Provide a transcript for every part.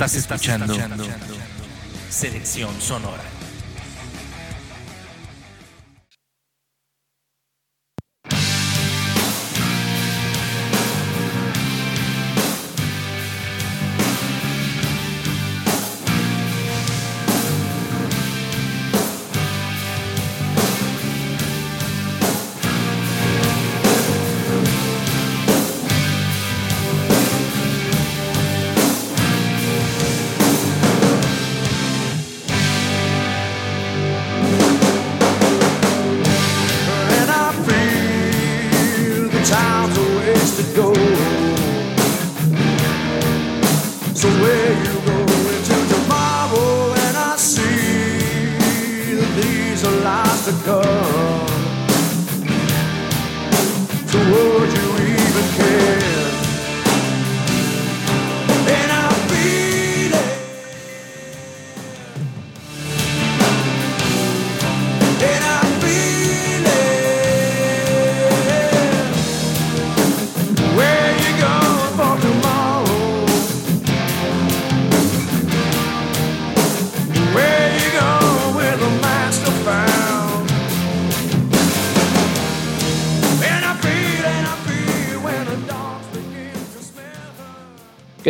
Estás escuchando Selección Sonora.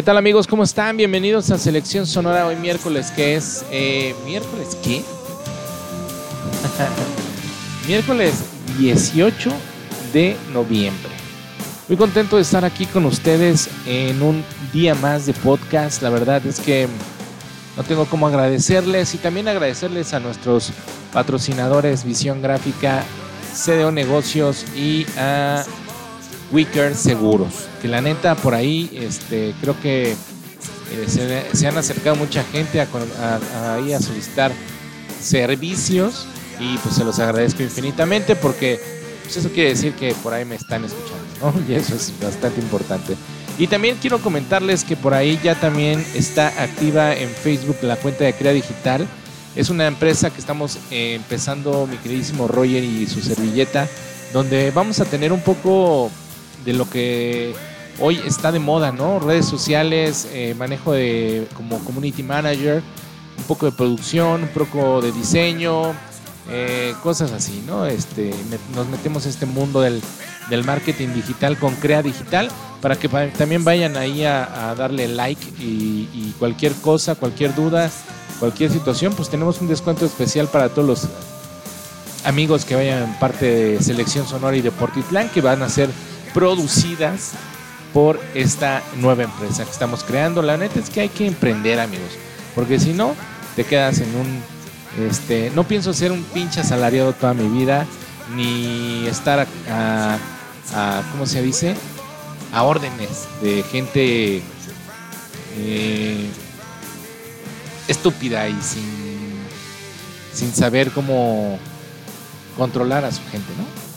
¿Qué tal amigos? ¿Cómo están? Bienvenidos a Selección Sonora hoy miércoles, que es... eh, ¿Miércoles qué? miércoles 18 de noviembre. Muy contento de estar aquí con ustedes en un día más de podcast. La verdad es que no tengo cómo agradecerles y también agradecerles a nuestros patrocinadores Visión Gráfica, CDO Negocios y a Wicker Seguros. Que la neta por ahí este, creo que eh, se, han acercado mucha gente a, a solicitar servicios y pues se los agradezco infinitamente porque pues, eso quiere decir que por ahí me están escuchando, ¿no? Y eso es bastante importante. Y también quiero comentarles que por ahí ya también está activa en Facebook la cuenta de Crea Digital. Es una empresa que estamos eh, empezando, mi queridísimo Roger y su servilleta, donde vamos a tener un poco de lo que hoy está de moda, ¿no? Redes sociales, eh, manejo de como community manager, un poco de producción, un poco de diseño, eh, cosas así, ¿no? Este, nos metemos a este mundo del, del marketing digital con Crea Digital para que también vayan ahí a, darle like y, cualquier cosa, cualquier duda, cualquier situación, pues tenemos un descuento especial para todos los amigos que vayan parte de Selección Sonora y de Portitlán que van a ser producidas por esta nueva empresa que estamos creando. La neta es que hay que emprender, amigos, porque si no, te quedas en un... Este, no pienso ser un pinche asalariado toda mi vida, ni estar a, a- ¿cómo se dice? A órdenes de gente eh, estúpida y sin, sin saber cómo controlar a su gente, ¿no?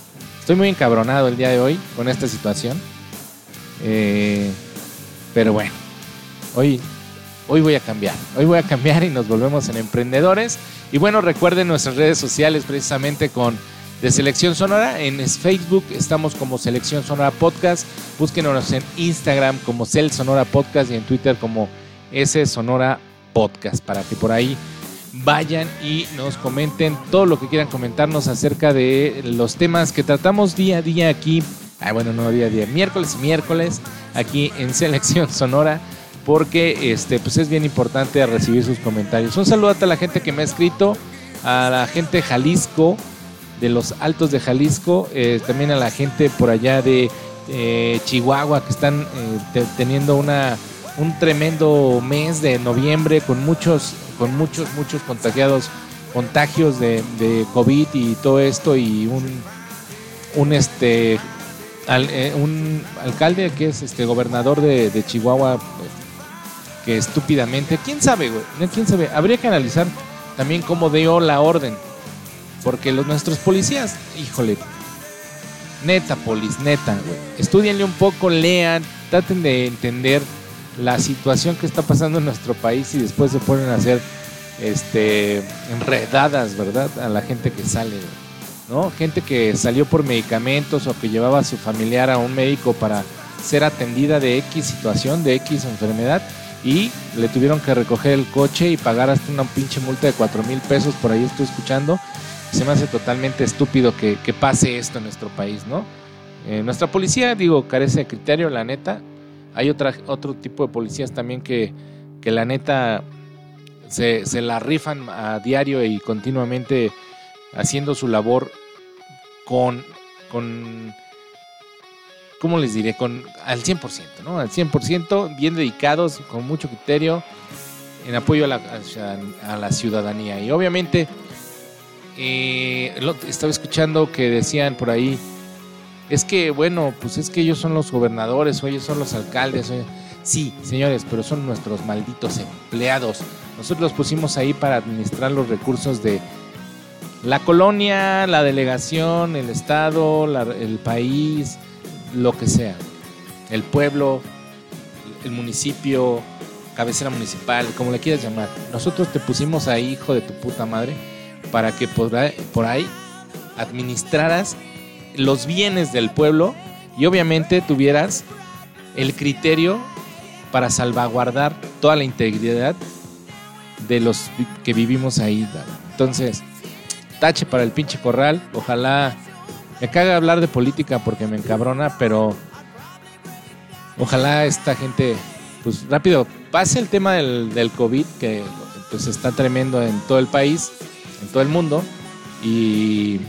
Estoy muy encabronado el día de hoy con esta situación. Eh, pero bueno, hoy, hoy voy a cambiar. Hoy voy a cambiar y nos volvemos en emprendedores. Y bueno, recuerden nuestras redes sociales precisamente con de Selección Sonora. En Facebook estamos como Selección Sonora Podcast. Búsquenos en Instagram como Cel Sonora Podcast y en Twitter como S Sonora Podcast para que por ahí vayan y nos comenten todo lo que quieran comentarnos acerca de los temas que tratamos día a día aquí. Ah, bueno, no día a día, miércoles y miércoles aquí en Selección Sonora, porque este, pues es bien importante recibir sus comentarios. Un saludo a toda la gente que me ha escrito, a la gente de Jalisco, de los Altos de Jalisco, eh, también a la gente por allá de eh, Chihuahua que están eh, te- teniendo una, un tremendo mes de noviembre con muchos, con muchos, muchos contagiados, contagios de, COVID y todo esto y un, un este eh, un alcalde que es este gobernador de, Chihuahua que estúpidamente, quién sabe, güey, quién sabe, habría que analizar también cómo dio la orden, porque los nuestros policías, híjole, neta polis, neta, güey, estudienle un poco, lean, traten de entender la situación que está pasando en nuestro país y después se ponen a hacer este enredadas, ¿verdad? A la gente que sale. ¿no? Gente que salió por medicamentos o que llevaba a su familiar a un médico para ser atendida de X situación, de X enfermedad y le tuvieron que recoger el coche y pagar hasta una pinche multa de 4 mil pesos, por ahí estoy escuchando. Se me hace totalmente estúpido que, que pase esto en nuestro país, ¿no? Eh, nuestra policía, digo, carece de criterio, la neta. Hay otra, otro tipo de policías también que, que la neta se, se la rifan a diario y continuamente haciendo su labor con, con ¿cómo les diré? Con, al 100%, ¿no? Al 100%, bien dedicados, con mucho criterio, en apoyo a la, a la ciudadanía. Y obviamente, eh, lo- estaba escuchando que decían por ahí, es que, bueno, pues es que ellos son los gobernadores, o ellos son los alcaldes. Sí, señores, pero son nuestros malditos empleados. Nosotros los pusimos ahí para administrar los recursos de la colonia, la delegación, el estado, el país, lo que sea. El pueblo, el municipio, cabecera municipal, como le quieras llamar. Nosotros te pusimos ahí, hijo de tu puta madre, para que por ahí administraras los bienes del pueblo y obviamente tuvieras el criterio para salvaguardar toda la integridad de los que vivimos ahí. Entonces, tache para el pinche corral. Ojalá me caga hablar de política porque me encabrona, pero ojalá esta gente, pues rápido, pase el tema del, del COVID, que pues está tremendo en todo el país, en todo el mundo, y,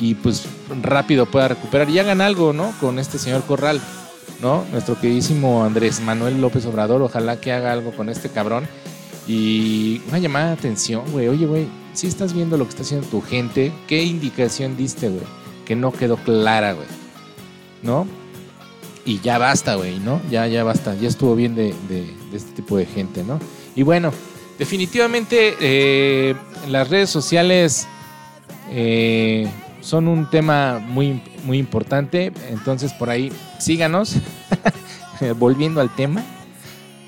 y pues rápido pueda recuperar y hagan algo, ¿no? Con este señor Corral, ¿no? Nuestro queridísimo Andrés Manuel López Obrador, ojalá que haga algo con este cabrón. Y una llamada de atención, güey. Oye, güey, si estás viendo lo que está haciendo tu gente, ¿qué indicación diste, güey? Que no quedó clara, güey. ¿No? Y ya basta, güey, ¿no? Ya, ya basta. Ya estuvo bien de, este tipo de gente, ¿no? Y bueno, definitivamente eh, las redes sociales eh, son un tema muy, muy importante. Entonces, por ahí, síganos. Volviendo al tema.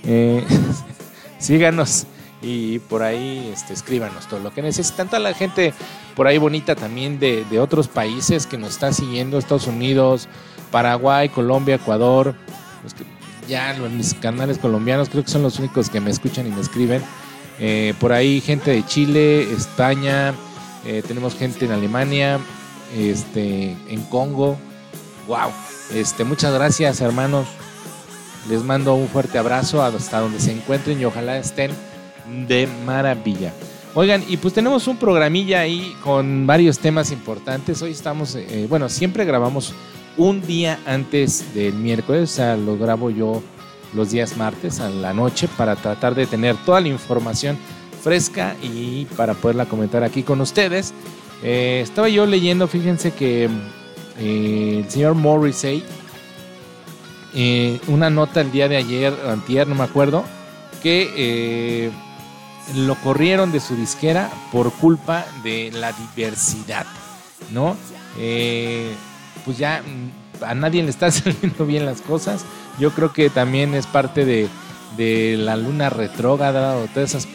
Eh, síganos y por ahí este, escríbanos todo lo que necesitan. Toda la gente por ahí bonita también de, de otros países que nos está siguiendo, Estados Unidos, Paraguay, Colombia, Ecuador. Ya los, mis canales colombianos creo que son los únicos que me escuchan y me escriben. Eh, por ahí gente de Chile, España, eh, tenemos gente en Alemania, este, en Congo. Wow. Este, muchas gracias, hermanos. Les mando un fuerte abrazo hasta donde se encuentren y ojalá estén de maravilla. Oigan, y pues tenemos un programilla ahí con varios temas importantes. Hoy estamos, eh, bueno, siempre grabamos un día antes del miércoles, o sea, lo grabo yo los días martes a la noche para tratar de tener toda la información fresca y para poderla comentar aquí con ustedes. Eh, estaba yo leyendo, fíjense que eh, el señor Morrissey, eh, una nota el día de ayer, antier, no me acuerdo, que eh, lo corrieron de su disquera por culpa de la diversidad, ¿no? Pues ya mm, a nadie le está saliendo bien las cosas. Yo creo que también es parte de, de la luna retrógrada o todas esas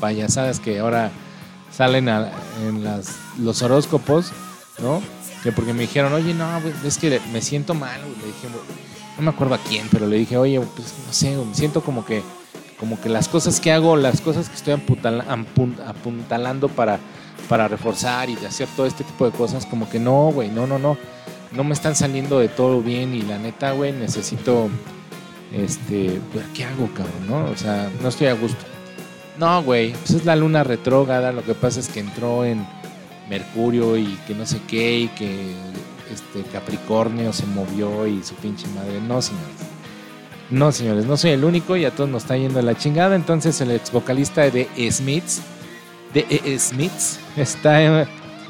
payasadas que ahora salen a- en las, los horóscopos, ¿no? Que porque me dijeron, oye, no, es que me siento mal. Le dije, no me acuerdo a quién, pero le dije, oye, pues no sé, me siento como que, como que las cosas que hago, las cosas que estoy apuntalando para, para reforzar y hacer todo este tipo de cosas, como que no, güey, no, no, no, no me están saliendo de todo bien y la neta, güey, necesito, este, ¿qué hago, cabrón, no? O sea, no estoy a gusto. No, güey, pues es la luna retrógrada, lo que pasa es que entró en Mercurio y que no sé qué y que este Capricornio se movió y su pinche madre. No, señores. No, señores, no soy el único y a todos nos está yendo la chingada. Entonces el ex vocalista de Smiths, de E. Smiths, está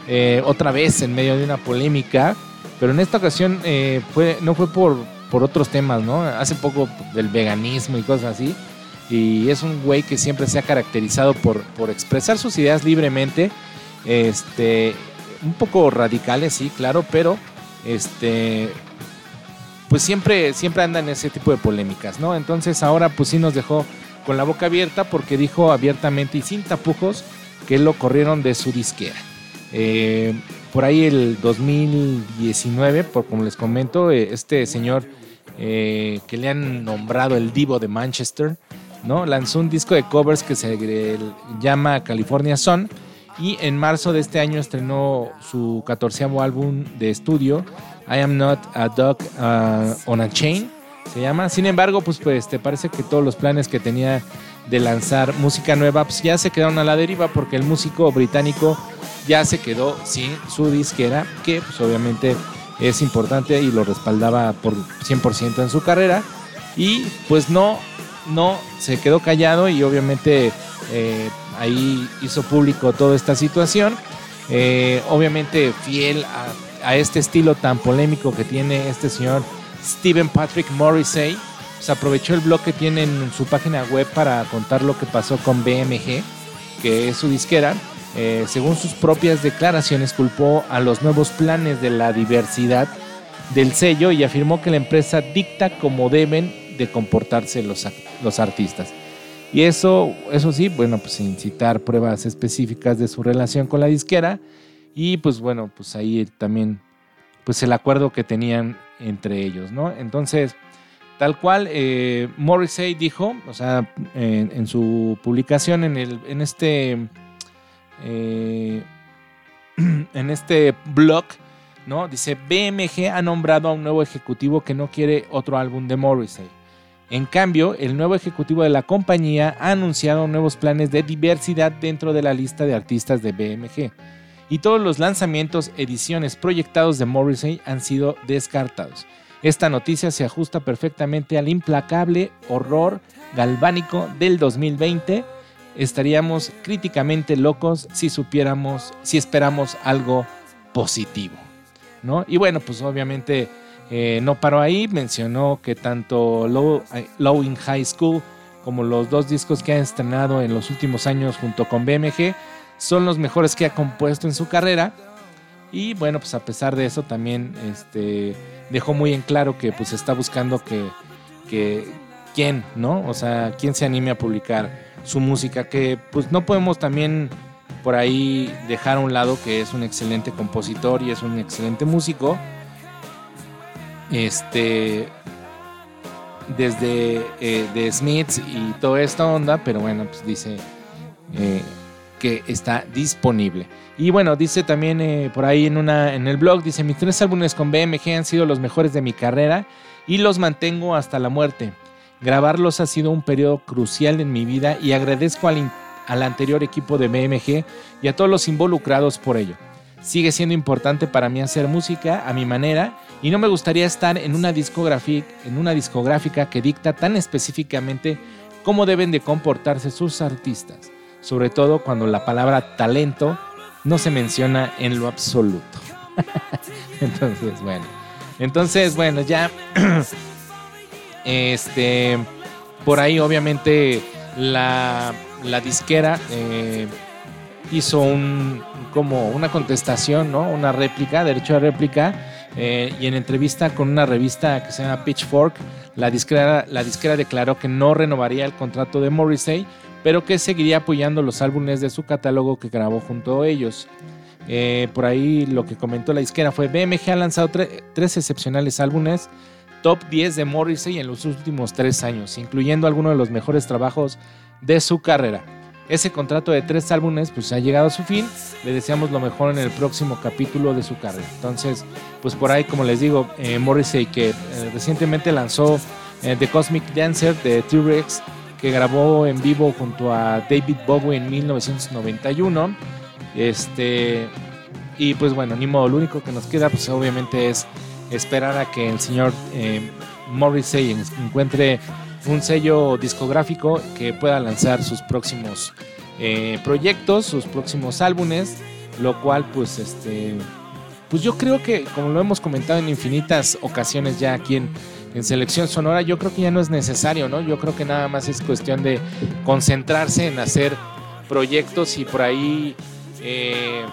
eh, otra vez en medio de una polémica, pero en esta ocasión eh, fue, no fue por, por otros temas, ¿no? Hace poco del veganismo y cosas así. Y es un güey que siempre se ha caracterizado por, por expresar sus ideas libremente. Este, un poco radicales, sí, claro, pero este, pues siempre, siempre anda en ese tipo de polémicas, ¿no? Entonces ahora pues sí nos dejó con la boca abierta porque dijo abiertamente y sin tapujos que lo corrieron de su disquera. Eh, por ahí el 2019, por como les comento, eh, este señor eh, que le han nombrado el divo de Manchester, ¿no? Lanzó un disco de covers que se llama California Sun y en marzo de este año estrenó su catorceavo álbum de estudio, I Am Not a Dog uh, on a Chain, se llama. Sin embargo, pues, pues te parece que todos los planes que tenía de lanzar música nueva pues ya se quedaron a la deriva porque el músico británico ya se quedó sin su disquera, que pues obviamente es importante y lo respaldaba por 100% en su carrera. Y pues no, no, se quedó callado y obviamente eh, ahí hizo público toda esta situación. Eh, obviamente fiel a, este estilo tan polémico que tiene este señor Stephen Patrick Morrissey, se aprovechó el blog que tiene en su página web para contar lo que pasó con BMG, que es su disquera. Eh, según sus propias declaraciones, culpó a los nuevos planes de la diversidad del sello y afirmó que la empresa dicta cómo deben de comportarse los, los artistas. Y eso, eso sí, bueno, pues sin citar pruebas específicas de su relación con la disquera. Y pues bueno, pues ahí también, pues el acuerdo que tenían entre ellos, ¿no? Entonces, tal cual, eh, Morrissey dijo, o sea, en, su publicación en, el, en este, eh, en este blog, ¿no? Dice, BMG ha nombrado a un nuevo ejecutivo que no quiere otro álbum de Morrissey. En cambio, el nuevo ejecutivo de la compañía ha anunciado nuevos planes de diversidad dentro de la lista de artistas de BMG, y todos los lanzamientos, ediciones proyectados de Morrissey han sido descartados. Esta noticia se ajusta perfectamente al implacable horror galvánico del 2020. Estaríamos críticamente locos si supiéramos, si esperamos algo positivo. ¿no? Y bueno, pues obviamente eh, no paró ahí, mencionó que tanto Low, in High School como los dos discos que ha estrenado en los últimos años junto con BMG son los mejores que ha compuesto en su carrera. Y bueno, pues a pesar de eso también este, dejó muy en claro que pues está buscando que, que quién, ¿no? O sea, quién se anime a publicar su música, que pues no podemos también por ahí dejar a un lado que es un excelente compositor y es un excelente músico este desde eh, de Smiths y toda esta onda, pero bueno, pues dice eh, que está disponible. Y bueno, dice también eh, por ahí en, una, en el blog, dice, mis tres álbumes con BMG han sido los mejores de mi carrera y los mantengo hasta la muerte. Grabarlos ha sido un periodo crucial en mi vida y agradezco al, al anterior equipo de BMG y a todos los involucrados por ello. Sigue siendo importante para mí hacer música a mi manera y no me gustaría estar en una, en una discográfica que dicta tan específicamente cómo deben de comportarse sus artistas, sobre todo cuando la palabra talento no se menciona en lo absoluto. entonces, bueno, entonces, bueno, ya, este, por ahí obviamente la, la disquera eh, hizo un, como una contestación, ¿no? Una réplica, derecho a réplica eh, y en entrevista con una revista que se llama Pitchfork, la disquera, la disquera declaró que no renovaría el contrato de Morrissey, pero que seguiría apoyando los álbumes de su catálogo que grabó junto a ellos. Eh, por ahí lo que comentó la disquera fue BMG ha lanzado tres excepcionales álbumes top 10 de Morrissey en los últimos tres años, incluyendo algunos de los mejores trabajos de su carrera. Ese contrato de tres álbumes pues ha llegado a su fin. Le deseamos lo mejor en el próximo capítulo de su carrera. Entonces, pues por ahí, como les digo, eh, Morrissey que eh, recientemente lanzó eh, The Cosmic Dancer de T-Rex, que grabó en vivo junto a David Bowie en 1991. Este, y pues bueno, ni modo, lo único que nos queda pues obviamente es esperar a que el señor Morrissey encuentre un sello discográfico que pueda lanzar sus próximos eh, proyectos, sus próximos álbumes, lo cual pues este pues yo creo que como lo hemos comentado en infinitas ocasiones ya aquí en, selección sonora, yo creo que ya no es necesario, ¿no? Yo creo que nada más es cuestión de concentrarse en hacer proyectos y por ahí eh,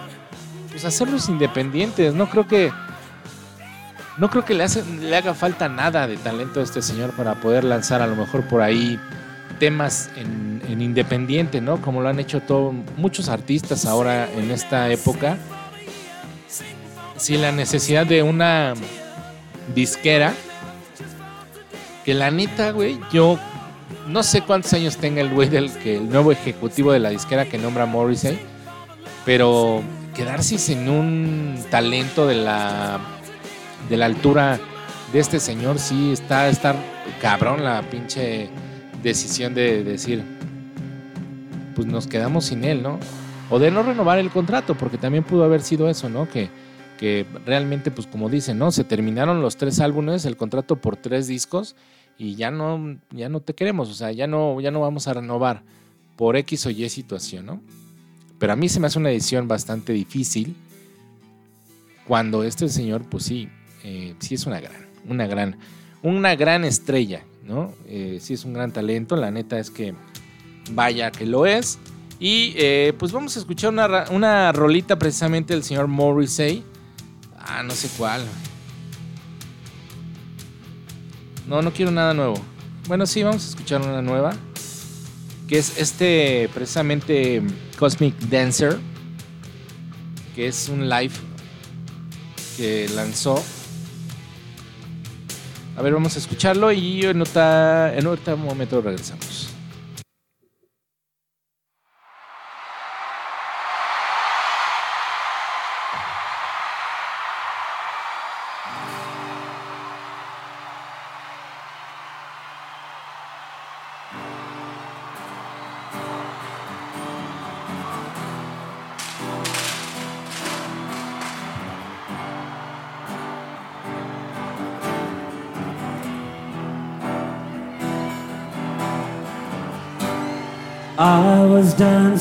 pues hacerlos independientes, ¿no? Creo que no creo que le, le haga falta nada de talento a este señor para poder lanzar a lo mejor por ahí temas en, independiente, ¿no? Como lo han hecho todos muchos artistas ahora en esta época. Sin la necesidad de una disquera, que la neta, güey, yo no sé cuántos años tenga el güey del que el nuevo ejecutivo de la disquera que nombra Morrissey, pero quedarse sin un talento de la de la altura de este señor sí está estar cabrón la pinche decisión de decir pues nos quedamos sin él, ¿no? O de no renovar el contrato, porque también pudo haber sido eso, ¿no? Que, que realmente, pues como dicen, ¿no? Se terminaron los tres álbumes, el contrato por tres discos y ya no, ya no te queremos, o sea, ya no, ya no vamos a renovar por X o Y situación, ¿no? Pero a mí se me hace una edición bastante difícil cuando este señor, pues sí, eh, sí es una gran, una gran, una gran estrella, ¿no? Eh, sí es un gran talento, la neta es que vaya que lo es. Y eh, pues vamos a escuchar una, una rolita precisamente del señor Morrissey. Ah, no sé cuál. No, no quiero nada nuevo. Bueno, sí, vamos a escuchar una nueva. Que es este, precisamente, Cosmic Dancer. Que es un live que lanzó. A ver, vamos a escucharlo y en, otra, en otro momento regresamos.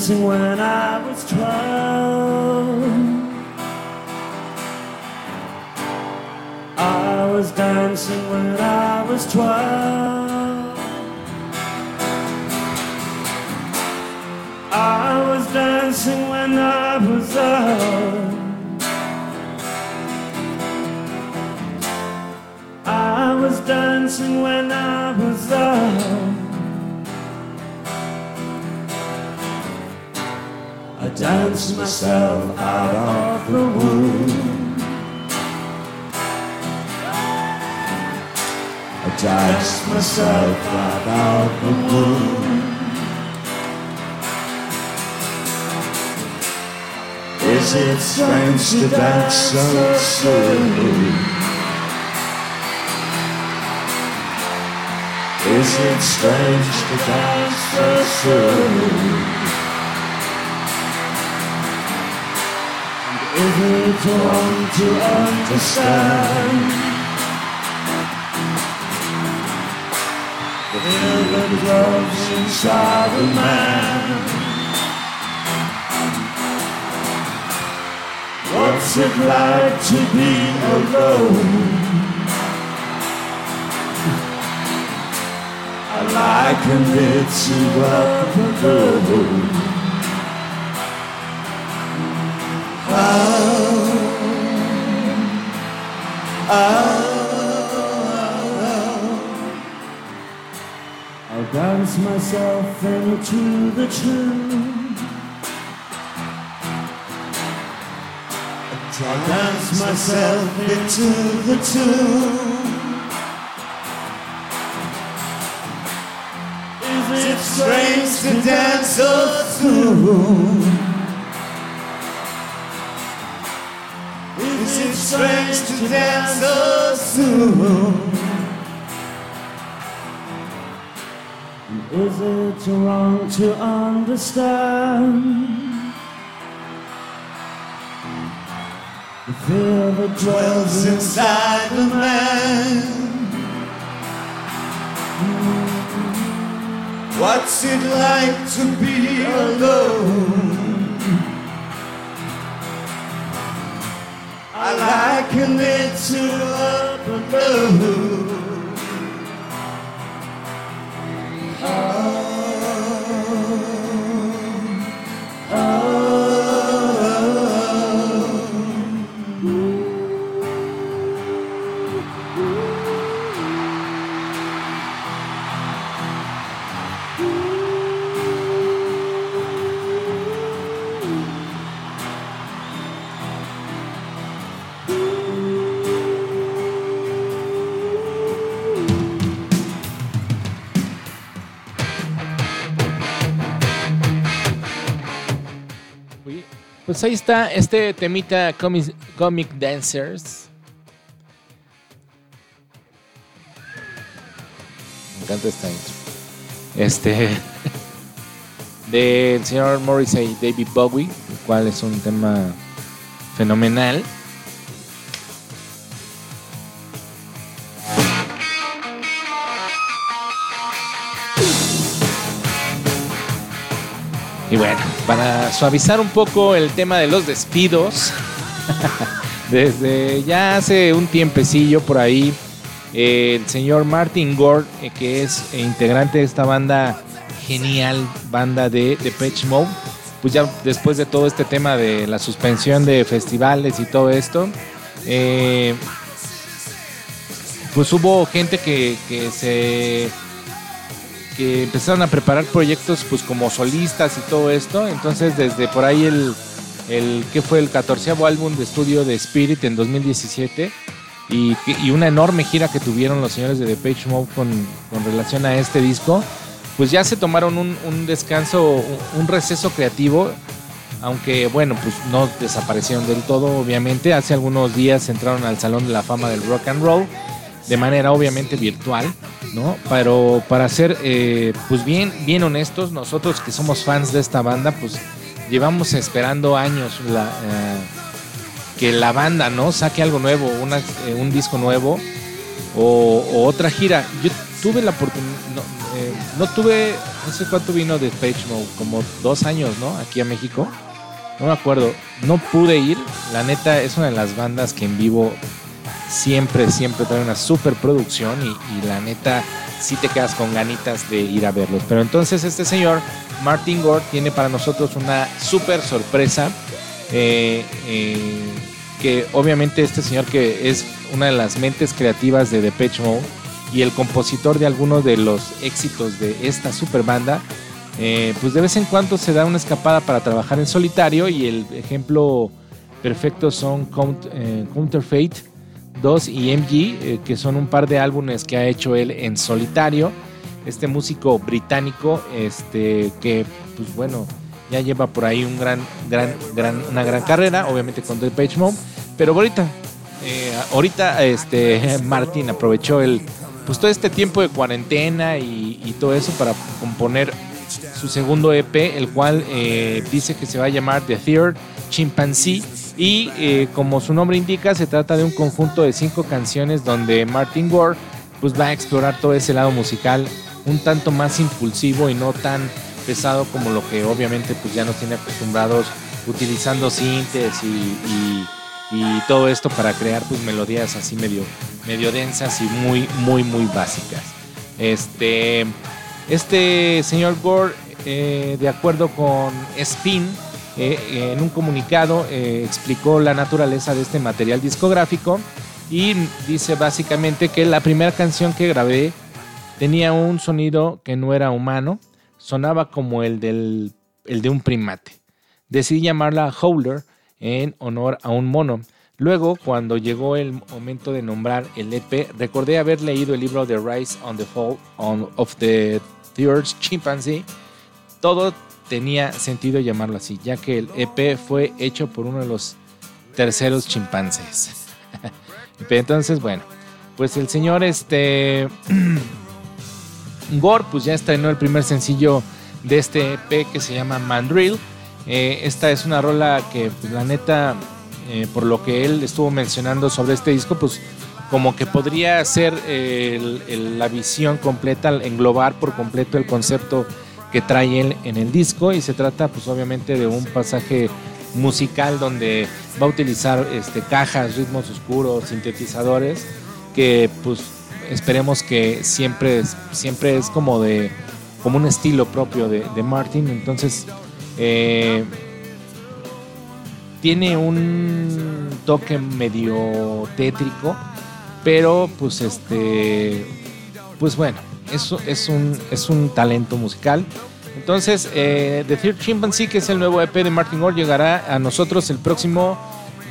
Dancing when I was twelve. I was dancing when I was twelve. I was dancing when I was up. I was dancing when I danced myself out of the womb. I danced myself out of the womb. Is it strange to dance so soon? Is it strange to dance so soon? It to understand? The feeling grows inside a man. What's it like to be alone? I liken it to up alone. Oh, oh, oh, I dance myself into the tune. I'll dance myself into the tune. Is it strange to dance so soon? To dance so soon? Is it wrong to understand the fear that dwells inside the man? What's it like to be alone? I like it to a blue. Oh. Pues ahí está este temita Comic, Comic Dancers. Me encanta esta intro. Este. Del señor Morrissey David Bowie, el cual es un tema fenomenal. Y bueno, para suavizar un poco el tema de los despidos, desde ya hace un tiempecillo por ahí, eh, el señor Martin Gore, eh, que es integrante de esta banda genial, banda de Depeche Mode, pues ya después de todo este tema de la suspensión de festivales y todo esto, eh, pues hubo gente que se que empezaron a preparar proyectos pues como solistas y todo esto. Entonces desde por ahí el, el que fue el 14 álbum de estudio de Spirit en 2017 y, y, una enorme gira que tuvieron los señores de Depeche Mode con, con relación a este disco, pues ya se tomaron un, un descanso, un receso creativo. Aunque bueno, pues no desaparecieron del todo, obviamente. Hace algunos días entraron al Salón de la Fama del Rock and Roll de manera obviamente virtual, ¿no? Pero para ser, eh, pues bien, bien honestos, nosotros que somos fans de esta banda, pues llevamos esperando años eh, que la banda, ¿no? Saque algo nuevo, eh, un disco nuevo o, otra gira. Yo tuve la oportunidad, no, eh, no, tuve, no sé cuánto vino de Page Mode, como dos años, ¿no? Aquí a México. No me acuerdo, no pude ir. La neta es una de las bandas que en vivo siempre, siempre trae una super producción y, la neta sí te quedas con ganitas de ir a verlos. Pero entonces este señor, Martin Gore, tiene para nosotros una super sorpresa. Eh, eh, que obviamente este señor que es una de las mentes creativas de Depeche Mode y el compositor de algunos de los éxitos de esta super banda, eh, pues de vez en cuando se da una escapada para trabajar en solitario y el ejemplo perfecto son Count, Counterfeit 2 y MG, eh, que son un par de álbumes que ha hecho él en solitario. Este músico británico, este, que pues bueno, ya lleva por ahí gran, gran, una gran carrera, obviamente con Depeche Mode, pero ahorita, eh, ahorita este, Martin aprovechó el, pues todo este tiempo de cuarentena y, y todo eso para componer su segundo EP, el cual eh, dice que se va a llamar The Third Chimpanzee y eh, como su nombre indica, se trata de un conjunto de cinco canciones donde Martin Gore pues va a explorar todo ese lado musical un tanto más impulsivo y no tan pesado como lo que obviamente pues ya nos tiene acostumbrados utilizando sintes y, todo esto para crear pues melodías así medio, medio densas y muy muy muy básicas. Este, este señor Gore, eh, de acuerdo con Spin, eh, en un comunicado eh, explicó la naturaleza de este material discográfico y dice básicamente que la primera canción que grabé tenía un sonido que no era humano, sonaba como el, del, el de un primate. Decidí llamarla Howler en honor a un mono. Luego, cuando llegó el momento de nombrar el EP, recordé haber leído el libro The Rise on the Fall on, of the Third Chimpanzee. Todo tenía sentido llamarlo así, ya que el EP fue hecho por uno de los terceros chimpancés. Entonces, bueno, pues el señor este Gore pues ya estrenó el primer sencillo de este EP que se llama Mandrill. Eh, esta es una rola que pues, la neta, eh, por lo que él estuvo mencionando sobre este disco, pues como que podría ser eh, la visión completa, englobar por completo el concepto que trae él en el disco y se trata pues obviamente de un pasaje musical donde va a utilizar este, cajas, ritmos oscuros, sintetizadores que pues esperemos que siempre es, siempre es como de como un estilo propio de, de Martin. Entonces eh, tiene un toque medio tétrico pero pues este pues bueno eso es un, es un talento musical. Entonces, eh, The Third Chimpanzee, que es el nuevo EP de Martin Gore, llegará a nosotros el próximo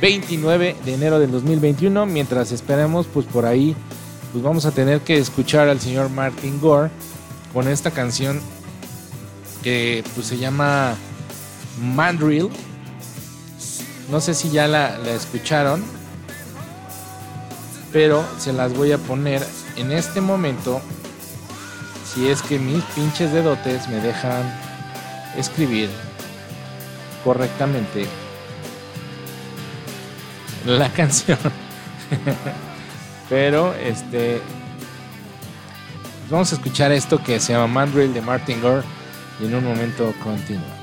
29 de enero del 2021. Mientras esperemos, pues por ahí, pues vamos a tener que escuchar al señor Martin Gore con esta canción que pues se llama Mandrill. No sé si ya la escucharon, pero se las voy a poner en este momento. Si es que mis pinches dedotes me dejan escribir correctamente la canción. Pero este vamos a escuchar esto que se llama Mandrill de Martin Gore en un momento continuamos.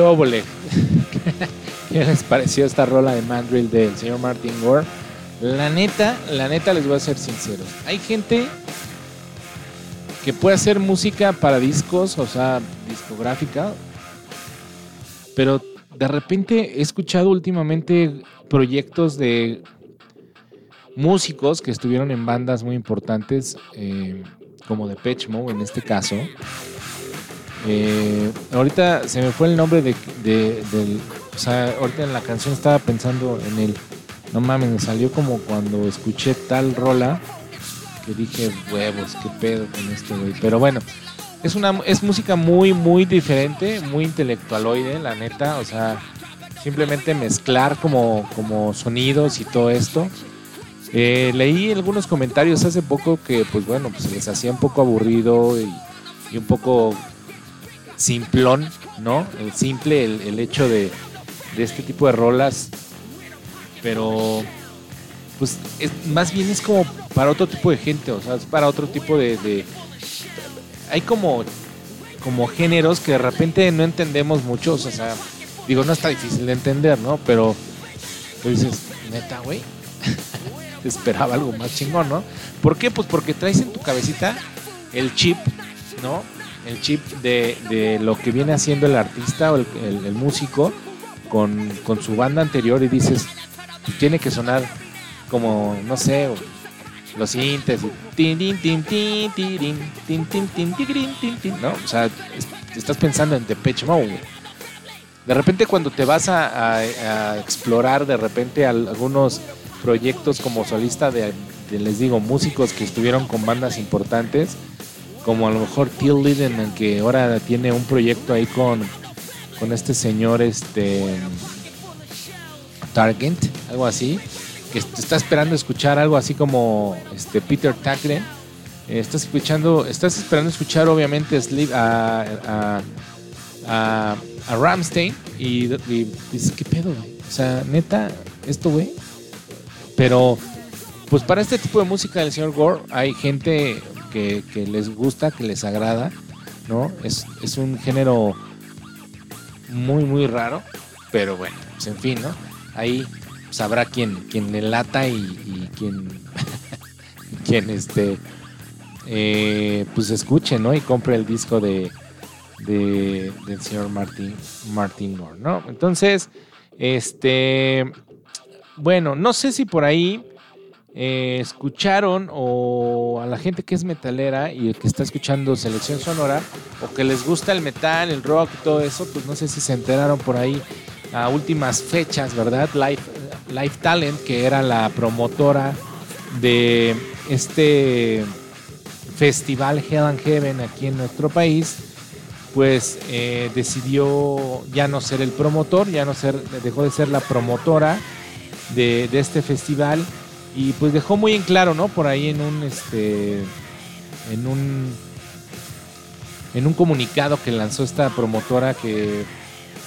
¿Qué? ¿Qué les pareció esta rola de Mandrill del señor Martin Gore? La neta, la neta les voy a ser sinceros. Hay gente que puede hacer música para discos, o sea, discográfica, pero de repente he escuchado últimamente proyectos de músicos que estuvieron en bandas muy importantes, eh, como de Pitch Mode en este caso. Eh, ahorita se me fue el nombre de, de- del. O sea, ahorita en la canción estaba pensando en el. No mames, me salió como cuando escuché tal rola que dije, huevos, qué pedo con esto, güey. Pero bueno, es una es música muy, muy diferente, muy intelectualoide, la neta. O sea, simplemente mezclar como, como sonidos y todo esto. Eh, leí algunos comentarios hace poco que, pues bueno, pues se les hacía un poco aburrido y un poco simplón, ¿no? El simple, el, el hecho de, de este tipo de rolas. Pero, pues, es, más bien es como para otro tipo de gente, o sea, es para otro tipo de. de- hay como, como géneros que de repente no entendemos mucho, o sea, digo, no está difícil de entender, ¿no? Pero, pues dices, neta, güey. Esperaba algo más chingón, ¿no? ¿Por qué? Pues porque traes en tu cabecita el chip, ¿no? El chip de, de lo que viene haciendo el artista o el, el- el músico con, con su banda anterior y dices, tiene que sonar como, no sé, los sintes, ¿no? O sea, es- estás pensando en Depeche Mode. De repente cuando te vas a, a- a explorar de repente al- algunos proyectos como solista de, de, les digo, músicos que estuvieron con bandas importantes, como a lo mejor Till Lindemann, que ahora tiene un proyecto ahí con, con este señor, este Target, algo así, que est- está esperando escuchar algo así como este Peter Tagren. Eh, estás escuchando, estás esperando escuchar obviamente Sleep- a, a, a, a Ramstein y, y dices, ¿qué pedo, güey? O sea, neta, esto, güey. Pero, pues para este tipo de música del señor Gore hay gente que, les gusta, que les agrada, ¿no? Es, es un género muy, muy raro, pero bueno, pues en fin, ¿no? Ahí sabrá quién, quién le lata y, y quién, quién este, eh, pues escuche, ¿no? Y compre el disco de, de- del señor Martin, Martin Gore, ¿no? Entonces, este, bueno, no sé si por ahí eh, escucharon o a la gente que es metalera y que está escuchando selección sonora o que les gusta el metal, el rock y todo eso, pues no sé si se enteraron por ahí a últimas fechas, ¿verdad? Life, Talent, que era la promotora de este festival Hell and Heaven aquí en nuestro país, pues eh, decidió ya no ser el promotor, ya no ser, dejó de ser la promotora de este festival y pues dejó muy en claro, ¿no? Por ahí en un este en un en un comunicado que lanzó esta promotora que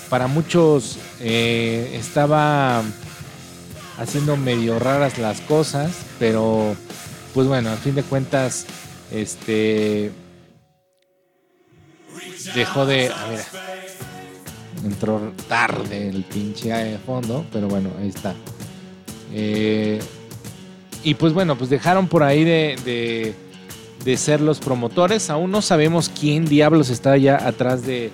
para muchos eh, estaba haciendo medio raras las cosas, pero pues bueno, al fin de cuentas, este dejó de, a ver, entró tarde el pinche de fondo, pero bueno, ahí está. Eh, y pues bueno, pues dejaron por ahí de, de, de ser los promotores. Aún no sabemos quién diablos está ya atrás de,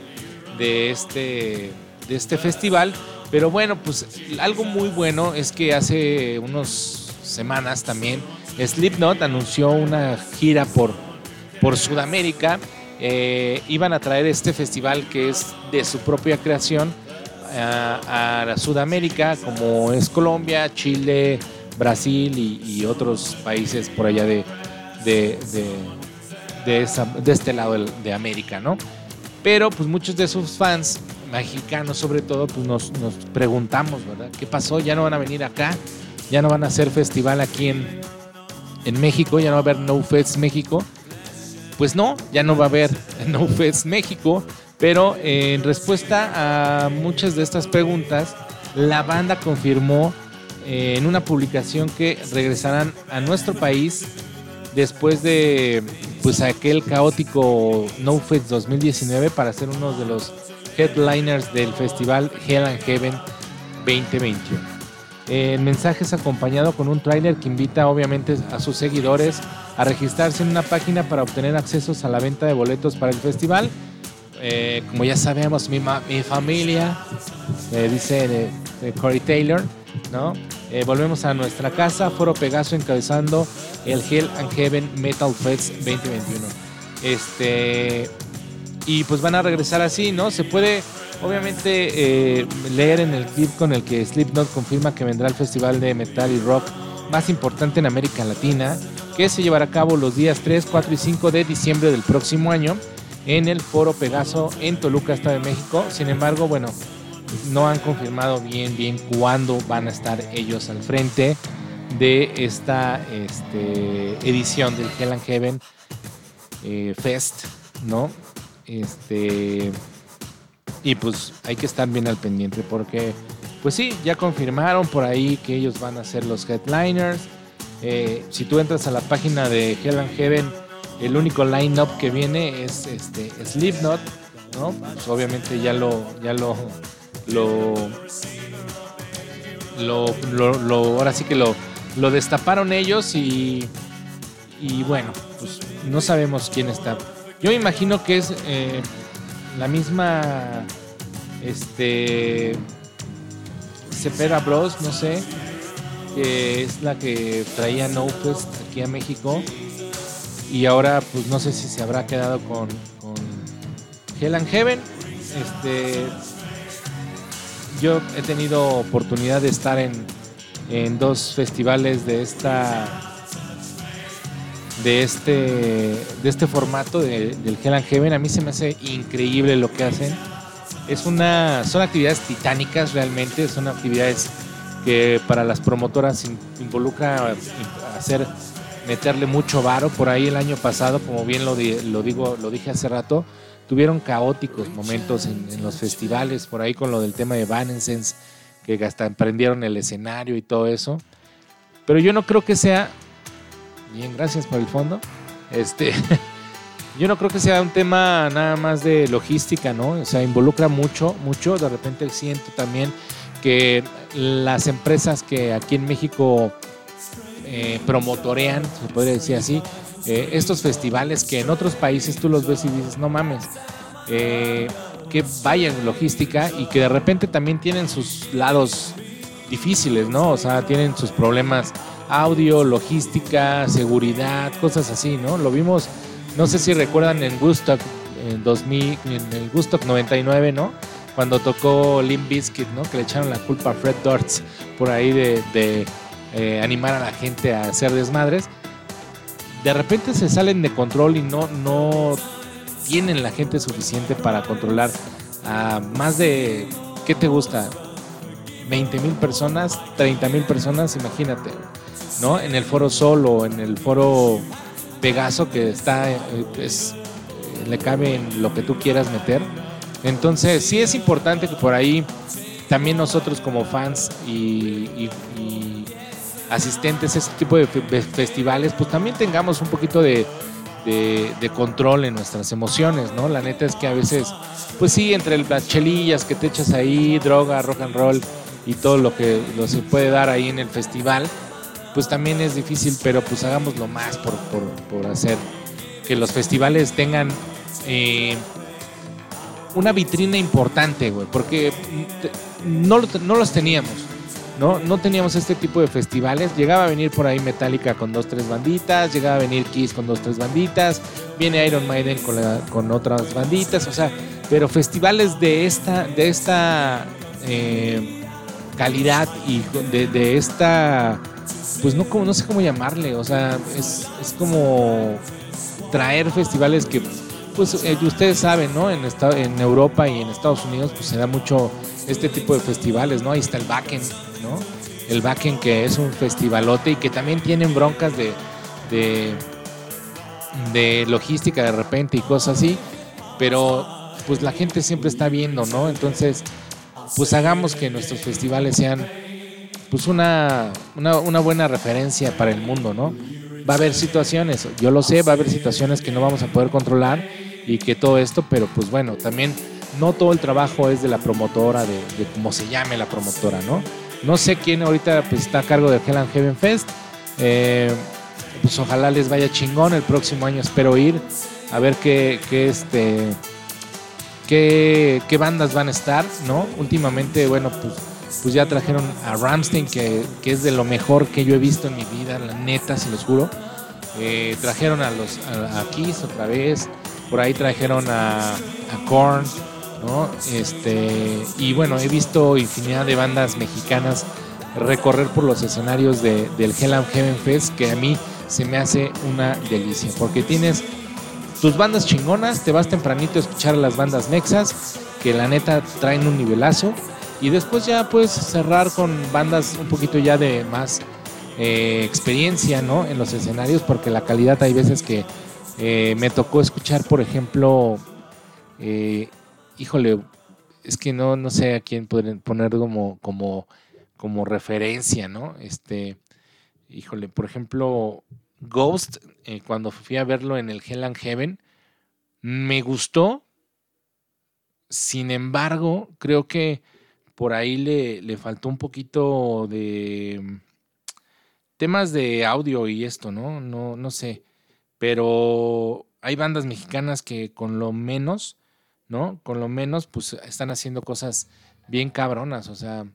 de este, de este festival. Pero bueno, pues algo muy bueno es que hace unas semanas también Slipknot anunció una gira por, por Sudamérica. Eh, iban a traer este festival que es de su propia creación a, a la Sudamérica, como es Colombia, Chile, Brasil y, otros países por allá de, de, de, este lado de América, ¿no? Pero pues muchos de sus fans, mexicanos sobre todo, pues nos, nos preguntamos, ¿verdad? ¿Qué pasó? ¿Ya no van a venir acá? ¿Ya no van a hacer festival aquí en, en México? ¿Ya no va a haber No Fest México? Pues no, ya no va a haber No Fest México, pero eh, en respuesta a muchas de estas preguntas, la banda confirmó eh, en una publicación que regresarán a nuestro país después de pues aquel caótico No Fest 2019 para ser uno de los headliners del festival Hell and Heaven 2021. El mensaje es acompañado con un tráiler que invita obviamente a sus seguidores a registrarse en una página para obtener accesos a la venta de boletos para el festival. Eh, como ya sabemos, mi, mi familia, eh, dice eh, Corey Taylor, ¿no? Eh, volvemos a nuestra casa, Foro Pegaso encabezando el Hell and Heaven Metal Fest 2021. Este, y pues van a regresar así, ¿no? Se puede obviamente eh, leer en el clip con el que Slipknot confirma que vendrá al festival de metal y rock más importante en América Latina, que se llevará a cabo los días 3, 4 y 5 de diciembre del próximo año en el Foro Pegaso en Toluca, Estado de México. Sin embargo, bueno, no han confirmado bien, bien cuándo van a estar ellos al frente de esta este, edición del Hell and Heaven eh, Fest, ¿no? Este, y pues hay que estar bien al pendiente porque, pues sí, ya confirmaron por ahí que ellos van a ser los headliners. Eh, si tú entras a la página de Hell and Heaven, el único line-up que viene es este, Slipknot, ¿no? Pues obviamente ya lo, ya lo, lo, lo, lo, ahora sí que lo, lo destaparon ellos y, y bueno, pues no sabemos quién está. Yo imagino que es eh, la misma, este, Cepeda Bros, no sé, que es la que traía No Fest aquí a México y ahora pues no sé si se habrá quedado con, con Hell and Heaven. Este, yo he tenido oportunidad de estar en, en dos festivales de esta de este de este formato de- del Hell and Heaven. A mí se me hace increíble lo que hacen. Es una son actividades titánicas realmente, son actividades que para las promotoras in- involucra in- hacer meterle mucho varo por ahí el año pasado, como bien lo, di- lo digo, lo dije hace rato, tuvieron caóticos momentos en, los festivales, por ahí con lo del tema de Evanescence, que hasta emprendieron el escenario y todo eso. Pero yo no creo que sea, bien, gracias por el fondo, este, yo no creo que sea un tema nada más de logística, ¿no? O sea, involucra mucho, mucho, de repente siento también que las empresas que aquí en México eh, promotorean, se podría decir así, eh, estos festivales que en otros países tú los ves y dices, no mames, eh, que vaya en logística y que de repente también tienen sus lados difíciles, ¿no? O sea, tienen sus problemas audio, logística, seguridad, cosas así, ¿no? Lo vimos, no sé si recuerdan en Woodstock en 2000, en el Woodstock 99, ¿no? Cuando tocó Limp Bizkit, ¿no? Que le echaron la culpa a Fred Durst por ahí de, de, eh, animar a la gente a hacer desmadres. De repente se salen de control y no, no tienen la gente suficiente para controlar a más de, ¿qué te gusta? 20 mil personas, 30 mil personas, imagínate, ¿no? En el foro Sol o en el foro Pegaso que está, eh, eh, le cabe en lo que tú quieras meter. Entonces, sí es importante que por ahí también nosotros como fans y asistentes a ese tipo de fe- de festivales, pues también tengamos un poquito de, de- control en nuestras emociones, ¿no? La neta es que a veces, pues sí, entre las chelillas que te echas ahí, droga, rock and roll y todo lo que lo se puede dar ahí en el festival, pues también es difícil, pero pues hagámoslo más por, por, por hacer que los festivales tengan eh, una vitrina importante, güey, porque no, lo- no los teníamos. ¿No? No teníamos este tipo de festivales. Llegaba a venir por ahí Metallica con dos, tres banditas, llegaba a venir Kiss con dos, tres banditas, viene Iron Maiden con, la- con otras banditas, o sea, pero festivales de esta, de esta eh, calidad y de, de esta, pues no, como, no sé cómo llamarle, o sea, es, es como traer festivales que, pues eh, ustedes saben, ¿no? En, esta- en Europa y en Estados Unidos, pues se da mucho este tipo de festivales, ¿no? Ahí está el Backen, ¿no? El Backen que es un festivalote y que también tienen broncas de, de, logística de repente y cosas así, pero pues la gente siempre está viendo, ¿no? Entonces, pues hagamos que nuestros festivales sean pues una, una, una buena referencia para el mundo, ¿no? Va a haber situaciones, yo lo sé, va a haber situaciones que no vamos a poder controlar y que todo esto, pero pues bueno, también no todo el trabajo es de la promotora, de, de cómo se llame la promotora, ¿no? No sé quién ahorita pues, está a cargo de Hell and Heaven Fest. eh, pues ojalá les vaya chingón. El próximo año espero ir a ver qué, este qué, qué bandas van a estar, ¿no? Últimamente, bueno, pues pues ya trajeron a Ramstein, que, que es de lo mejor que yo he visto en mi vida, la neta, se los juro. Eh, trajeron a los a Kiss otra vez, por ahí trajeron a, a Korn, ¿no? Este, y bueno, he visto infinidad de bandas mexicanas recorrer por los escenarios de, del Hell and Heaven Fest, que a mí se me hace una delicia, porque tienes tus bandas chingonas, te vas tempranito a escuchar a las bandas mexas, que la neta traen un nivelazo, y después ya puedes cerrar con bandas un poquito ya de más eh, experiencia, ¿no? En los escenarios, porque la calidad hay veces que eh, me tocó escuchar, por ejemplo, eh, híjole, es que no, no sé a quién poner, poner como, como, como referencia, ¿no? Este, híjole, por ejemplo, Ghost, eh, cuando fui a verlo en el Hell and Heaven, me gustó. Sin embargo, creo que por ahí le, le faltó un poquito de temas de audio y esto, ¿no? No, no sé. Pero hay bandas mexicanas que con lo menos, ¿no? Con lo menos, pues están haciendo cosas bien cabronas, o sea,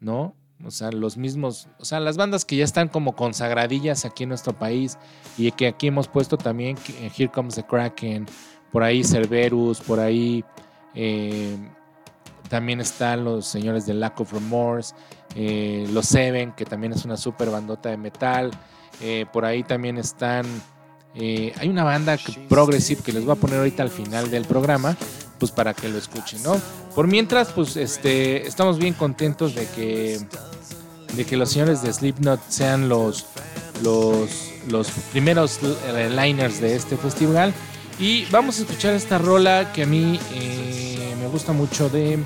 ¿no? O sea, los mismos, o sea, las bandas que ya están como consagradillas aquí en nuestro país y que aquí hemos puesto también eh, Here Comes the Kraken, por ahí Cerberus, por ahí eh, también están los señores de Lack of Remorse, eh, los Seven, que también es una super bandota de metal, eh, por ahí también están, eh, hay una banda progressive que les voy a poner ahorita al final del programa, pues para que lo escuchen, ¿no? Por mientras, pues este, estamos bien contentos de que, de que los señores de Slipknot sean los, los, los primeros liners de este festival. Y vamos a escuchar esta rola que a mí eh, me gusta mucho de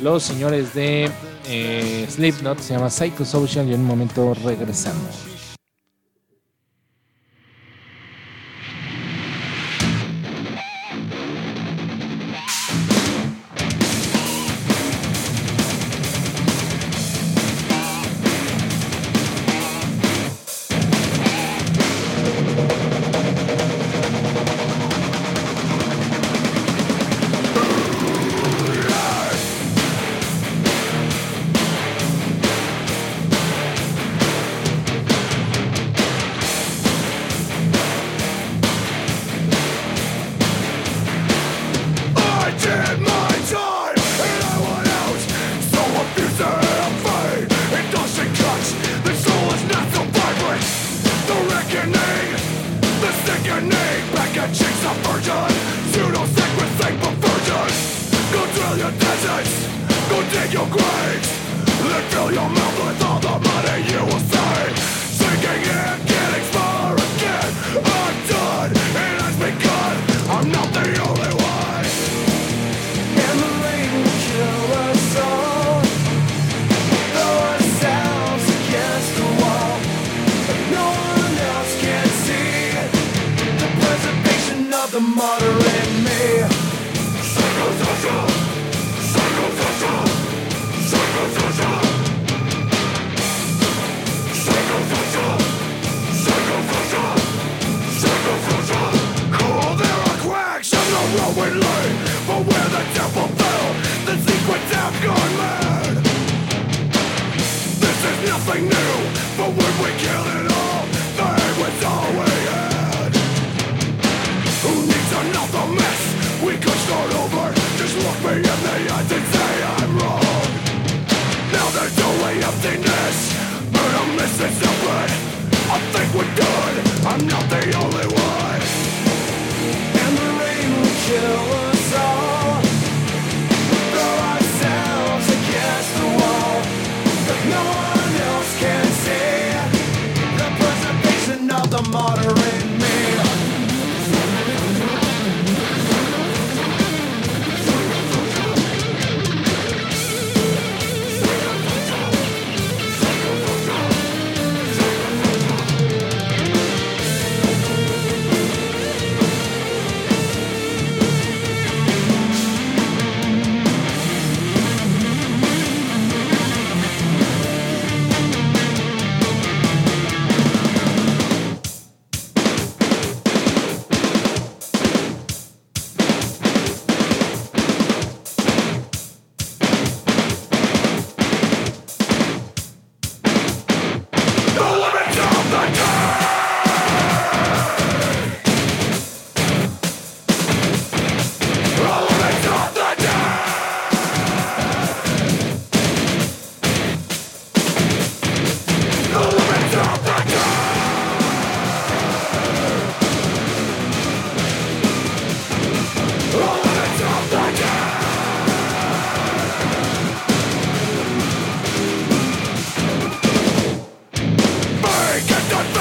los señores de eh, Slipknot, se llama Psychosocial y en un momento regresamos. Emptiness, but when we kill it all, the hate all we had. Who needs another mess? We could start over, just look me in the eyes and say I'm missing something. I think we're good. I'm not the only one.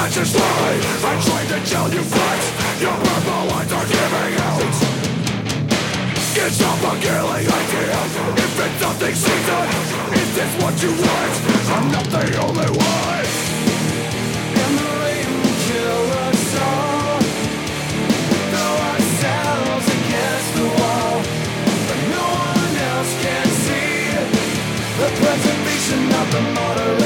I try to tell you facts. Your purple lines are giving out. Get up a killing idea If it's Is this what you want? I'm not the only one. The rain us all Throw ourselves against the wall But no one else can see The preservation of the martyr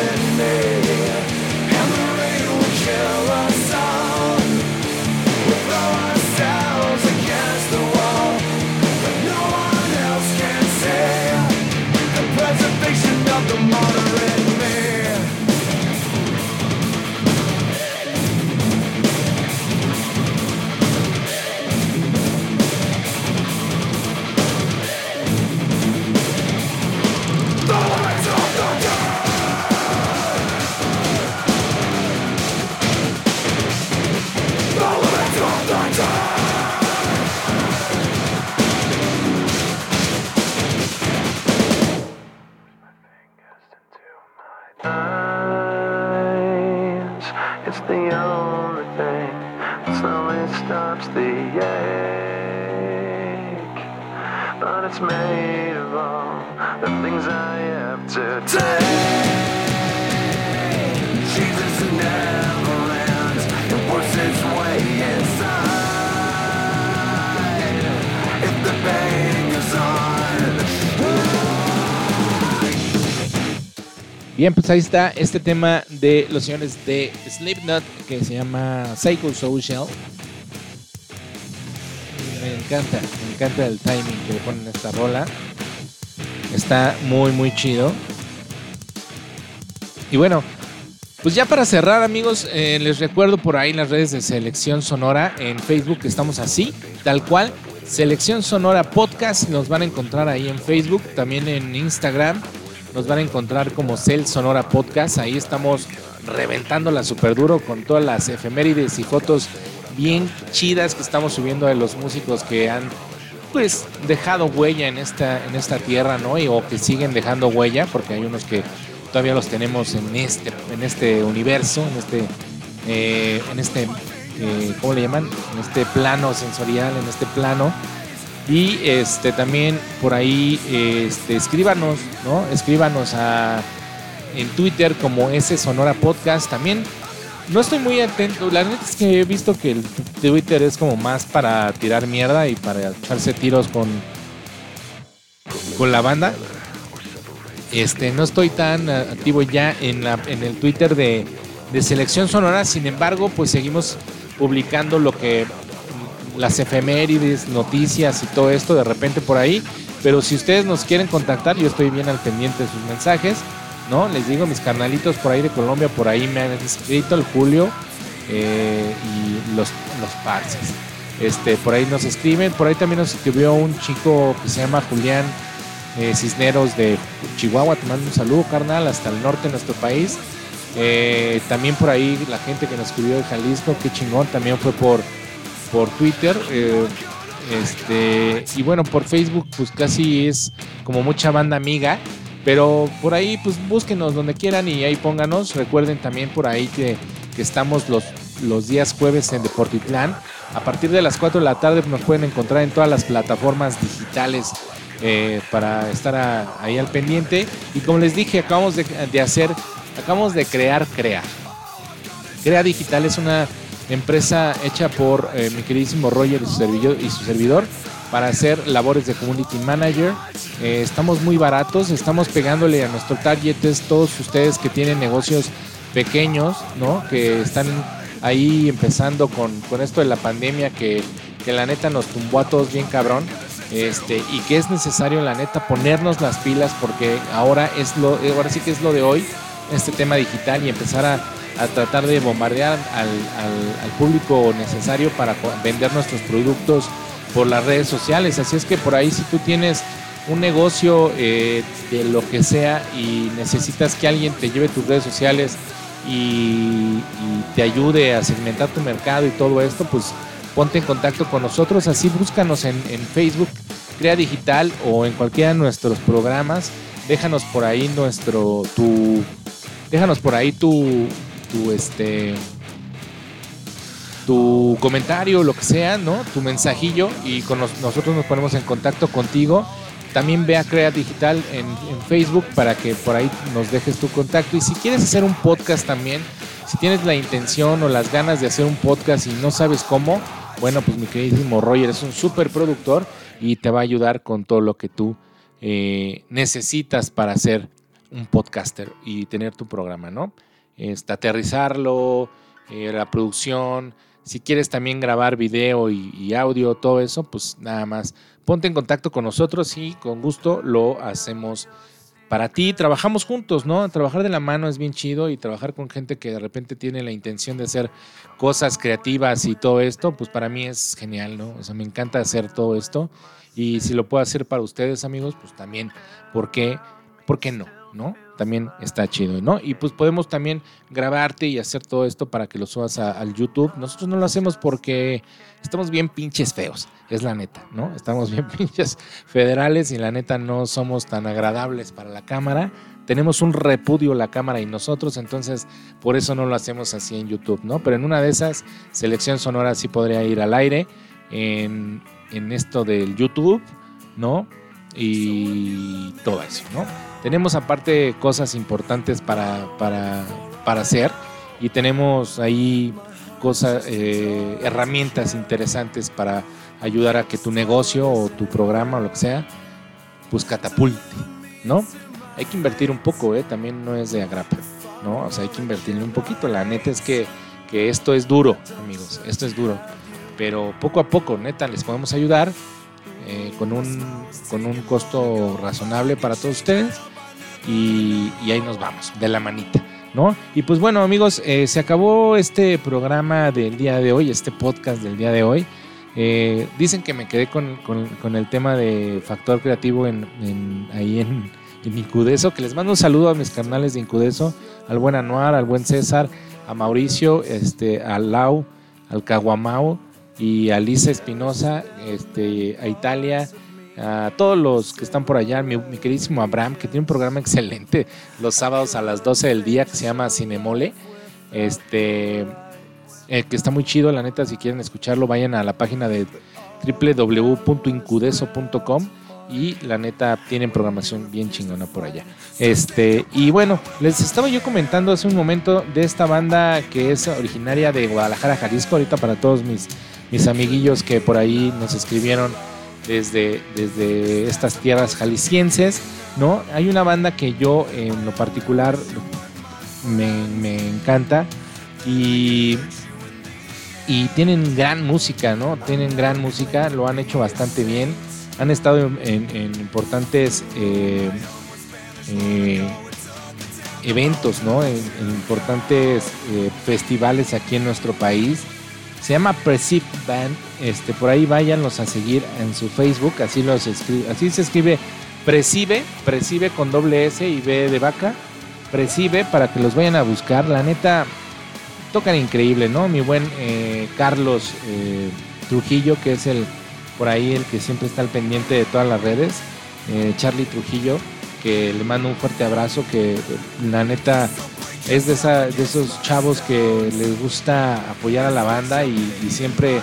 Bien, pues ahí está este tema de los señores de Slipknot que se llama Psycho Social. Me encanta, me encanta el timing que le ponen esta rola. Está muy, muy chido. Y bueno, pues ya para cerrar, amigos, eh, les recuerdo por ahí las redes de Selección Sonora. En Facebook estamos así, tal cual. Selección Sonora Podcast, nos van a encontrar ahí en Facebook, también en Instagram. Nos van a encontrar como Cel Sonora Podcast. Ahí estamos reventándola súper duro con todas las efemérides y fotos bien chidas que estamos subiendo de los músicos que han pues dejado huella en esta, en esta tierra, ¿no? Y, o que siguen dejando huella, porque hay unos que todavía los tenemos en este, en este universo, en este, eh, en este, eh, ¿cómo le llaman? En este plano sensorial, en este plano. Y este también por ahí, este, escríbanos, ¿no? Escríbanos a, en Twitter como ese Sonora Podcast. También no estoy muy atento. La neta es que he visto que el Twitter es como más para tirar mierda y para echarse tiros con, con la banda. Este, no estoy tan activo ya en, la, en el Twitter de, de Selección Sonora. Sin embargo, pues seguimos publicando lo que las efemérides, noticias y todo esto de repente por ahí. Pero si ustedes nos quieren contactar, yo estoy bien al pendiente de sus mensajes. ¿no? Les digo, mis carnalitos por ahí de Colombia, por ahí me han escrito el Julio eh, y los, los. Este, por ahí nos escriben, por ahí también nos escribió un chico que se llama Julián eh, Cisneros de Chihuahua, te mando un saludo, carnal, hasta el norte de nuestro país. Eh, también por ahí la gente que nos escribió de Jalisco, qué chingón, también fue por, por Twitter. eh, este, y bueno, por Facebook, pues casi es como mucha banda amiga. Pero por ahí, pues búsquenos donde quieran y ahí pónganos. Recuerden también por ahí que, que estamos los, los días jueves en Deportitlán. A partir de las 4 de la tarde nos pueden encontrar en todas las plataformas digitales eh, para estar ahí al pendiente. Y como les dije, acabamos de hacer, acabamos de crear Crea. Crea Digital es una empresa hecha por eh, mi queridísimo Roger y su, servidor, para hacer labores de community manager. Eh, estamos muy baratos, estamos pegándole a nuestro target, es todos ustedes que tienen negocios pequeños, ¿no? Que están ahí empezando con, con esto de la pandemia que, que la neta nos tumbó a todos bien cabrón. Este, y que es necesario la neta ponernos las pilas porque ahora es lo, ahora sí que es lo de hoy, este tema digital y empezar a, a tratar de bombardear al, al- al público necesario para vender nuestros productos por las redes sociales. Así es que por ahí si tú tienes un negocio eh, de lo que sea y necesitas que alguien te lleve tus redes sociales y, y te ayude a segmentar tu mercado y todo esto, pues ponte en contacto con nosotros. Así búscanos en, en Facebook, Crea Digital o en cualquiera de nuestros programas. Déjanos por ahí nuestro, tu, déjanos por ahí tu, tu este, tu comentario, lo que sea, ¿no? Tu mensajillo y con nos- nosotros nos ponemos en contacto contigo. También ve a Crea Digital en, en Facebook para que por ahí nos dejes tu contacto. Y si quieres hacer un podcast también, si tienes la intención o las ganas de hacer un podcast y no sabes cómo, bueno, pues mi queridísimo Roger es un súper productor y te va a ayudar con todo lo que tú eh, necesitas para ser un podcaster y tener tu programa, ¿no? Este, aterrizarlo, eh, la producción, si quieres también grabar video y, audio, todo eso, pues nada más ponte en contacto con nosotros y con gusto lo hacemos para ti. Trabajamos juntos, ¿no? Trabajar de la mano es bien chido y trabajar con gente que de repente tiene la intención de hacer cosas creativas y todo esto, pues para mí es genial, ¿no? O sea, me encanta hacer todo esto y si lo puedo hacer para ustedes, amigos, pues también, ¿por qué, ¿por qué no? ¿No? También está chido, ¿no? Y pues podemos también grabarte y hacer todo esto para que lo subas al YouTube. Nosotros no lo hacemos porque estamos bien pinches feos, es la neta, ¿no? Estamos bien pinches federales y la neta no somos tan agradables para la cámara. Tenemos un repudio la cámara y nosotros, entonces por eso no lo hacemos así en YouTube, ¿no? Pero en una de esas, selección sonora sí podría ir al aire en, en esto del YouTube, ¿no? Y todo eso, ¿no? Tenemos aparte cosas importantes para, para, para hacer y tenemos ahí cosas, eh, herramientas interesantes para ayudar a que tu negocio o tu programa o lo que sea, pues catapulte, ¿no? Hay que invertir un poco, ¿eh? También no es de agrapa, ¿no? O sea, hay que invertirle un poquito. La neta es que, que esto es duro, amigos, esto es duro. Pero poco a poco, neta, les podemos ayudar eh, con, un, con un costo razonable para todos ustedes y, ahí nos vamos, de la manita. ¿No? Y pues bueno amigos, eh, se acabó este programa del día de hoy, este podcast del día de hoy. Eh, dicen que me quedé con, con- el tema de factor creativo en, en- ahí en, en Incudeso, que les mando un saludo a mis carnales de Incudeso, al buen Anuar, al buen César, a Mauricio, este, a Lau, al Caguamao y a Lisa Espinosa, este, a Italia, a todos los que están por allá, mi, mi queridísimo Abraham, que tiene un programa excelente los sábados a las 12 del día que se llama Cinemole. Este, eh, que está muy chido, la neta, si quieren escucharlo, vayan a la página de www.incudeso.com y la neta tienen programación bien chingona por allá. Este, y bueno, les estaba yo comentando hace un momento de esta banda que es originaria de Guadalajara, Jalisco, ahorita para todos mis, mis amiguillos que por ahí nos escribieron desde, desde estas tierras jaliscienses, ¿no? Hay una banda que yo en lo particular me, me encanta y, y tienen gran música, ¿no? Tienen gran música, lo han hecho bastante bien, han estado en, importantes eh, eh, eventos, ¿no? En, en importantes eh, festivales aquí en nuestro país. Se llama Perceive Band. Este, por ahí váyanlos a seguir en su Facebook. Así los escribe, así se escribe Percibe, Percibe con doble S y B de vaca. Percibe para que los vayan a buscar. La neta, tocan increíble, ¿no? Mi buen eh, Carlos eh, Trujillo, que es el por ahí el que siempre está al pendiente de todas las redes. eh, Charlie Trujillo, que le mando un fuerte abrazo, que la neta es de, esa, de esos chavos que les gusta apoyar a la banda y, siempre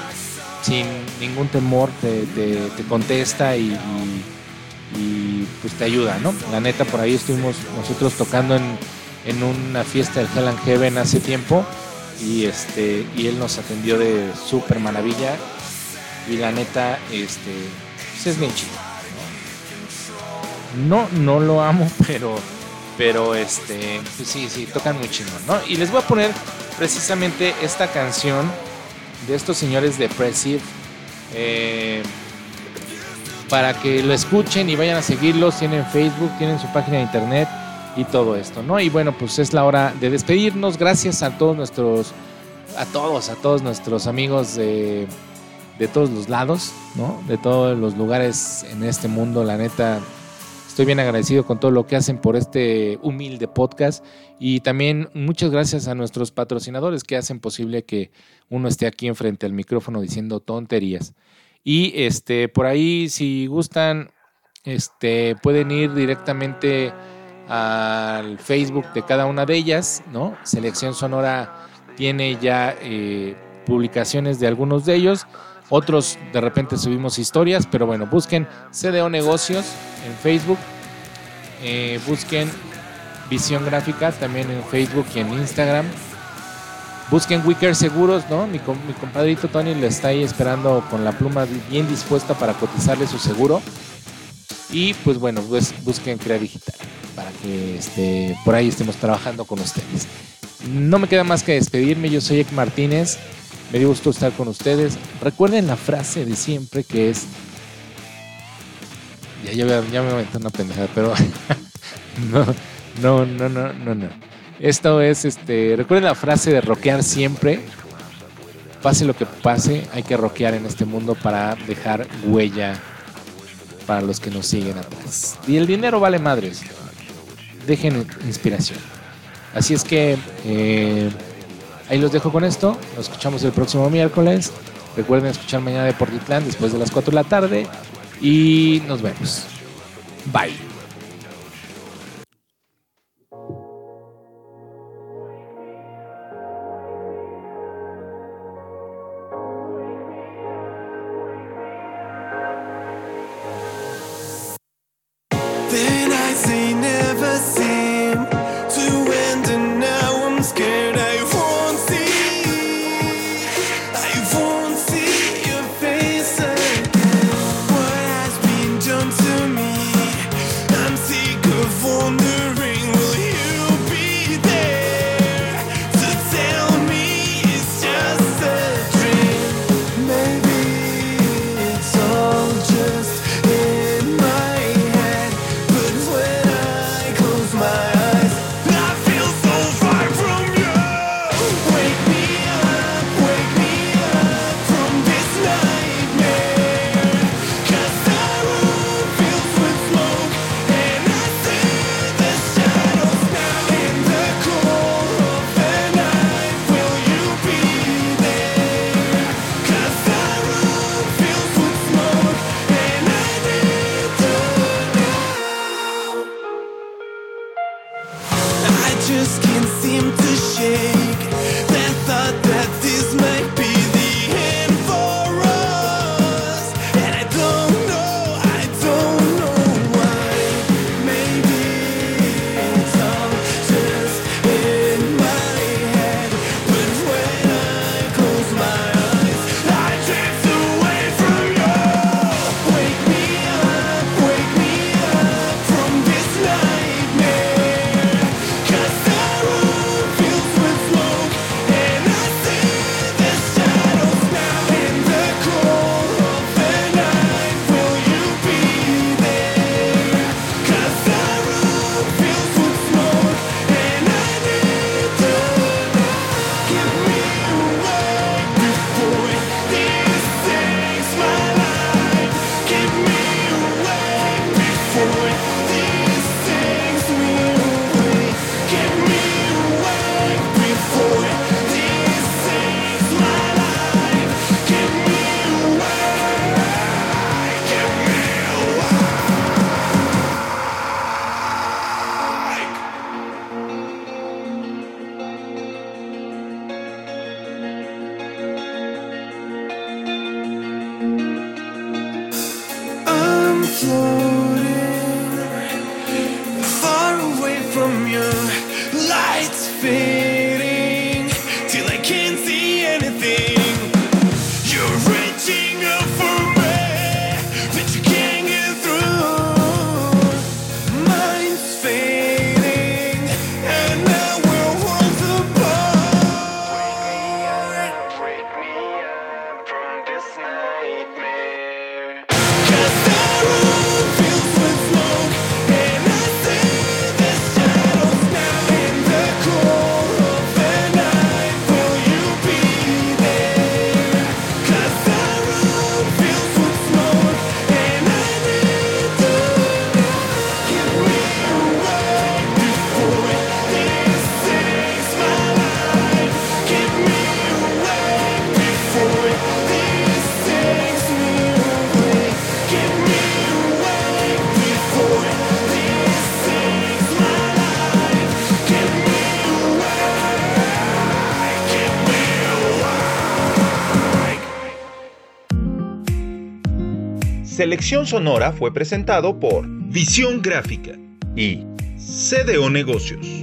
sin ningún temor te, te- te contesta y, pues te ayuda, ¿no? La neta, por ahí estuvimos nosotros tocando en, en una fiesta del Hell and Heaven hace tiempo y, este, y él nos atendió de súper maravilla y la neta, este, pues es bien chido. No, no lo amo, pero, pero este, pues sí, sí, tocan muy chingón, ¿no? Y les voy a poner precisamente esta canción de estos señores de Pressive eh, para que lo escuchen y vayan a seguirlos. Tienen Facebook, tienen su página de internet y todo esto, ¿no? Y bueno, pues es la hora de despedirnos. Gracias a todos nuestros, a todos, a todos nuestros amigos de, de todos los lados, ¿no? De todos los lugares en este mundo, la neta. Estoy bien agradecido con todo lo que hacen por este humilde podcast y también muchas gracias a nuestros patrocinadores que hacen posible que uno esté aquí enfrente al micrófono diciendo tonterías. Y este por ahí si gustan este pueden ir directamente al Facebook de cada una de ellas, ¿no? Selección Sonora tiene ya eh, publicaciones de algunos de ellos. Otros de repente subimos historias, pero bueno, busquen CDO Negocios en Facebook. Eh, busquen Visión Gráfica también en Facebook y en Instagram. Busquen Wicker Seguros, ¿no? Mi, mi compadrito Tony le está ahí esperando con la pluma bien dispuesta para cotizarle su seguro. Y pues bueno, pues busquen Crea Digital para que este, por ahí estemos trabajando con ustedes. No me queda más que despedirme. Yo soy Ek Martínez. Me dio gusto estar con ustedes. Recuerden la frase de siempre que es. Ya, me- ya me aventé una pendejada, pero. no, no, no, no, no, no. Esto es este. Recuerden la frase de rockear siempre. Pase lo que pase, hay que rockear en este mundo para dejar huella para los que nos siguen atrás. Y el dinero vale madres. Dejen inspiración. Así es que eh, ahí los dejo con esto. Nos escuchamos el próximo miércoles. Recuerden escuchar mañana de Portitlán después de las 4 de la tarde. Y nos vemos. Bye. Selección Sonora fue presentado por Visión Gráfica y CDO Negocios.